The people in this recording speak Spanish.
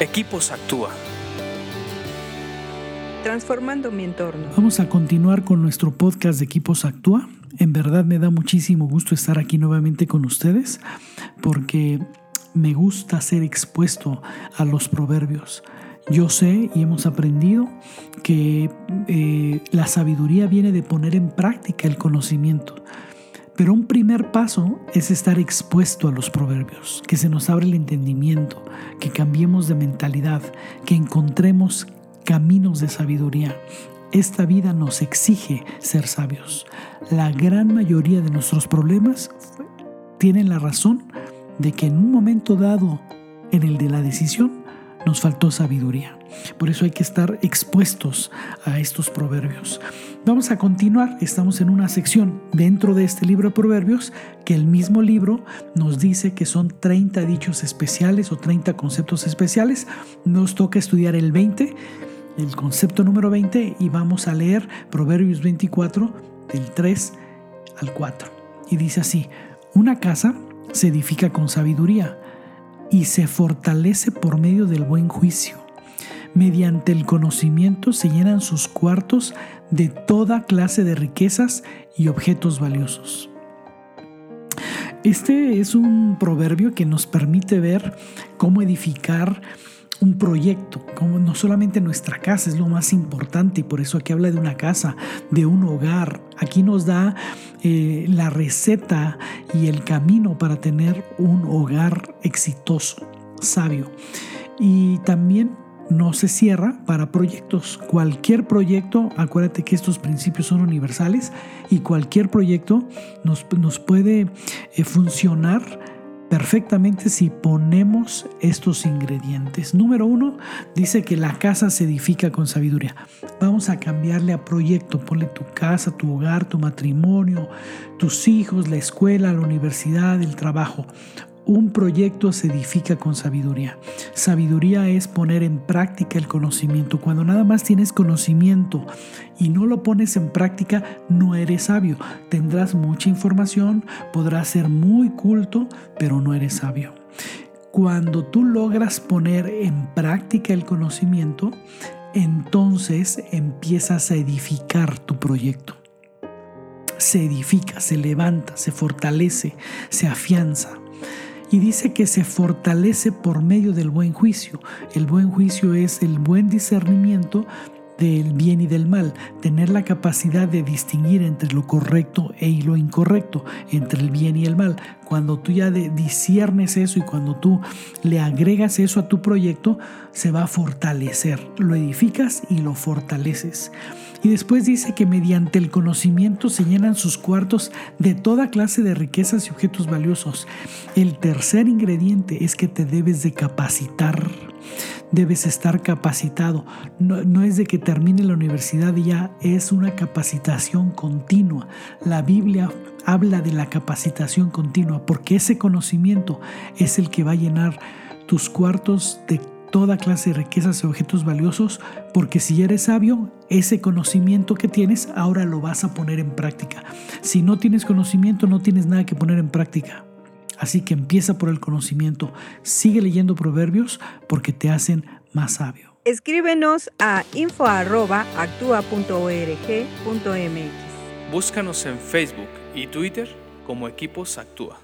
Equipos Actúa. Transformando mi entorno. Vamos a continuar con nuestro podcast de Equipos Actúa. En verdad me da muchísimo gusto estar aquí nuevamente con ustedes porque me gusta ser expuesto a los proverbios. Yo sé y hemos aprendido que eh, la sabiduría viene de poner en práctica el conocimiento. Pero un primer paso es estar expuesto a los proverbios, que se nos abre el entendimiento, que cambiemos de mentalidad, que encontremos caminos de sabiduría. Esta vida nos exige ser sabios. La gran mayoría de nuestros problemas tienen la razón de que en un momento dado, en el de la decisión, nos faltó sabiduría. Por eso hay que estar expuestos a estos proverbios. Vamos a continuar, estamos en una sección dentro de este libro de proverbios que el mismo libro nos dice que son 30 dichos especiales o 30 conceptos especiales. Nos toca estudiar el 20, el concepto número 20 y vamos a leer Proverbios 24 del 3 al 4. Y dice así, una casa se edifica con sabiduría y se fortalece por medio del buen juicio. Mediante el conocimiento se llenan sus cuartos de toda clase de riquezas y objetos valiosos. Este es un proverbio que nos permite ver cómo edificar un proyecto, como no solamente nuestra casa es lo más importante, y por eso aquí habla de una casa, de un hogar. Aquí nos da eh, la receta y el camino para tener un hogar exitoso, sabio. Y también no se cierra para proyectos. Cualquier proyecto, acuérdate que estos principios son universales y cualquier proyecto nos, nos puede eh, funcionar perfectamente si ponemos estos ingredientes. Número uno, dice que la casa se edifica con sabiduría. Vamos a cambiarle a proyecto. Ponle tu casa, tu hogar, tu matrimonio, tus hijos, la escuela, la universidad, el trabajo. Un proyecto se edifica con sabiduría. Sabiduría es poner en práctica el conocimiento. Cuando nada más tienes conocimiento y no lo pones en práctica, no eres sabio. Tendrás mucha información, podrás ser muy culto, pero no eres sabio. Cuando tú logras poner en práctica el conocimiento, entonces empiezas a edificar tu proyecto. Se edifica, se levanta, se fortalece, se afianza y dice que se fortalece por medio del buen juicio. El buen juicio es el buen discernimiento del bien y del mal, tener la capacidad de distinguir entre lo correcto e lo incorrecto, entre el bien y el mal. Cuando tú ya disiernes eso y cuando tú le agregas eso a tu proyecto, se va a fortalecer. Lo edificas y lo fortaleces. Y después dice que mediante el conocimiento se llenan sus cuartos de toda clase de riquezas y objetos valiosos. El tercer ingrediente es que te debes de capacitar. Debes estar capacitado. No, es de que termine la universidad y ya es una capacitación continua. La Biblia habla de la capacitación continua porque ese conocimiento es el que va a llenar tus cuartos de toda clase de riquezas y objetos valiosos, porque si eres sabio, ese conocimiento que tienes ahora lo vas a poner en práctica. Si no tienes conocimiento, no tienes nada que poner en práctica. Así que empieza por el conocimiento, sigue leyendo proverbios porque te hacen más sabio. Escríbenos a info.actua.org.mx. Búscanos en Facebook y Twitter como Equipos Actúa.